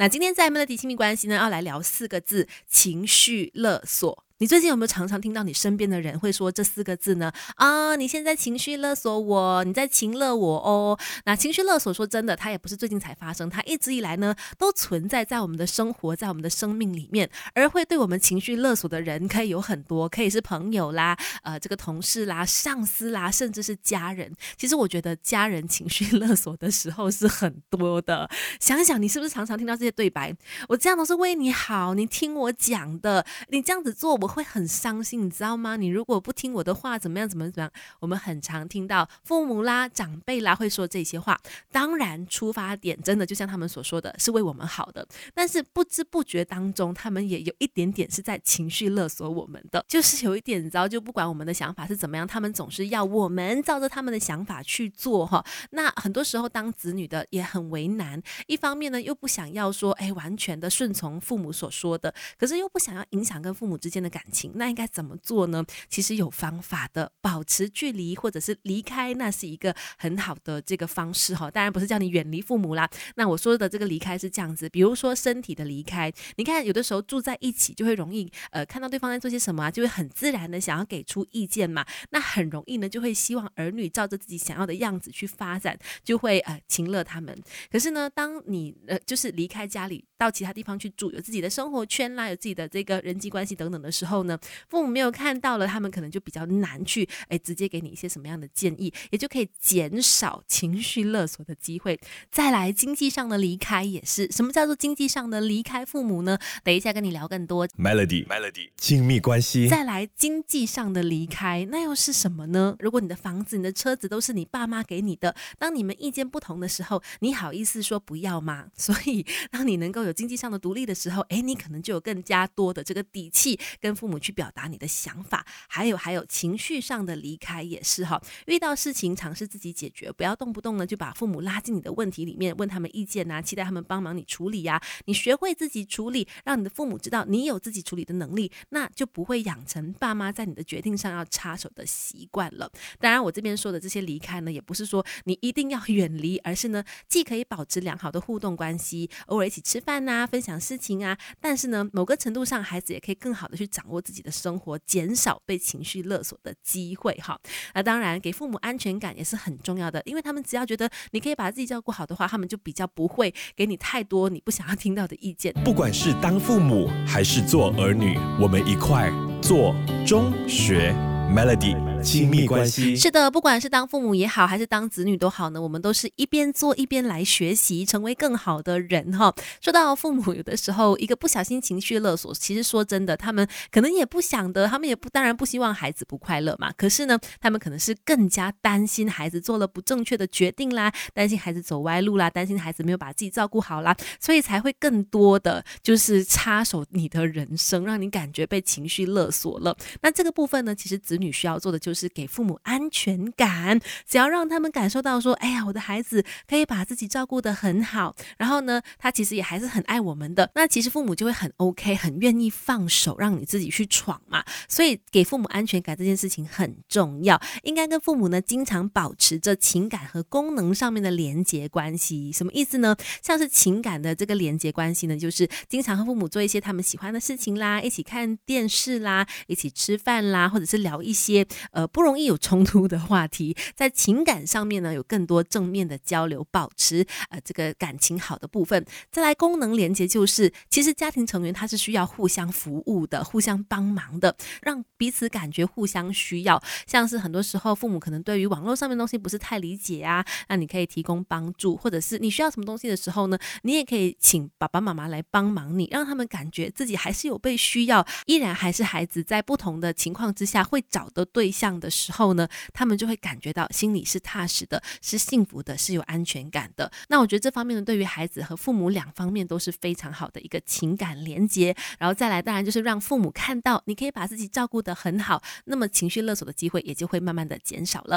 那今天在 Melody 亲密关系呢，要来聊四个字：情绪勒索。你最近有没有常常听到你身边的人会说这四个字呢？啊，你现在情绪勒索我，你在情勒我哦。那情绪勒索，说真的，它也不是最近才发生，它一直以来呢都存在在我们的生活，在我们的生命里面。而会对我们情绪勒索的人，可以有很多，可以是朋友啦，呃，这个同事啦，上司啦，甚至是家人。其实我觉得家人情绪勒索的时候是很多的。想想你是不是常常听到这些对白？我这样都是为你好，你听我讲的，你这样子做我。会很伤心，你知道吗？你如果不听我的话，怎么样？怎么怎么样？我们很常听到父母啦、长辈啦会说这些话。当然，出发点真的就像他们所说的是为我们好的，但是不知不觉当中，他们也有一点点是在情绪勒索我们的，就是有一点，你知道，就不管我们的想法是怎么样，他们总是要我们照着他们的想法去做哈。那很多时候，当子女的也很为难，一方面呢，又不想要说，哎，完全的顺从父母所说的，可是又不想要影响跟父母之间的感。感情那应该怎么做呢？其实有方法的，保持距离或者是离开，那是一个很好的这个方式哈。当然不是叫你远离父母啦。那我说的这个离开是这样子，比如说身体的离开。你看有的时候住在一起就会容易呃看到对方在做些什么啊，就会很自然的想要给出意见嘛。那很容易呢就会希望儿女照着自己想要的样子去发展，就会呃情乐他们。可是呢，当你呃就是离开家里到其他地方去住，有自己的生活圈啦，有自己的这个人际关系等等的时候。后呢，父母没有看到了，他们可能就比较难去哎，直接给你一些什么样的建议，也就可以减少情绪勒索的机会。再来，经济上的离开也是，什么叫做经济上的离开父母呢？等一下跟你聊更多。Melody，Melody，亲密关系。再来，经济上的离开，那又是什么呢？如果你的房子、你的车子都是你爸妈给你的，当你们意见不同的时候，你好意思说不要吗？所以，当你能够有经济上的独立的时候，哎，你可能就有更加多的这个底气跟。父母去表达你的想法，还有还有情绪上的离开也是哈。遇到事情尝试自己解决，不要动不动呢就把父母拉进你的问题里面，问他们意见呐，期待他们帮忙你处理呀。你学会自己处理，让你的父母知道你有自己处理的能力，那就不会养成爸妈在你的决定上要插手的习惯了。当然，我这边说的这些离开呢，也不是说你一定要 远离，而是呢既可以保持良好的互动关系，偶尔一起吃饭呐，分享事情啊，但是呢某个程度上，孩子也可以更好的去掌。握自己的生活，减少被情绪勒索的机会。哈，那当然给父母安全感也是很重要的，因为他们只要觉得你可以把自己照顾好的话，他们就比较不会给你太多你不想要听到的意见。不管是当父母还是做儿女，我们一块做中学 Melody。亲密关系是的，不管是当父母也好，还是当子女都好呢，我们都是一边做一边来学习，成为更好的人哈。说到父母，有的时候一个不小心情绪勒索，其实说真的，他们可能也不想的，他们也不当然不希望孩子不快乐嘛。可是呢，他们可能是更加担心孩子做了不正确的决定啦，担心孩子走歪路啦，担心孩子没有把自己照顾好啦，所以才会更多的就是插手你的人生，让你感觉被情绪勒索了。那这个部分呢，其实子女需要做的就。就是给父母安全感，只要让他们感受到说，哎呀，我的孩子可以把自己照顾得很好，然后呢，他其实也还是很爱我们的，那其实父母就会很 OK，很愿意放手让你自己去闯嘛。所以给父母安全感这件事情很重要，应该跟父母呢经常保持着情感和功能上面的连接关系。什么意思呢？像是情感的这个连接关系呢，就是经常和父母做一些他们喜欢的事情啦，一起看电视啦，一起吃饭啦，或者是聊一些。呃不容易有冲突的话题，在情感上面呢，有更多正面的交流，保持呃这个感情好的部分。再来功能连接，就是其实家庭成员他是需要互相服务的，互相帮忙的，让彼此感觉互相需要。像是很多时候父母可能对于网络上面东西不是太理解啊，那你可以提供帮助，或者是你需要什么东西的时候呢，你也可以请爸爸妈妈来帮忙你，让他们感觉自己还是有被需要，依然还是孩子在不同的情况之下会找的对象。样的时候呢，他们就会感觉到心里是踏实的，是幸福的，是有安全感的。那我觉得这方面呢，对于孩子和父母两方面都是非常好的一个情感连接。然后再来，当然就是让父母看到你可以把自己照顾得很好，那么情绪勒索的机会也就会慢慢的减少了。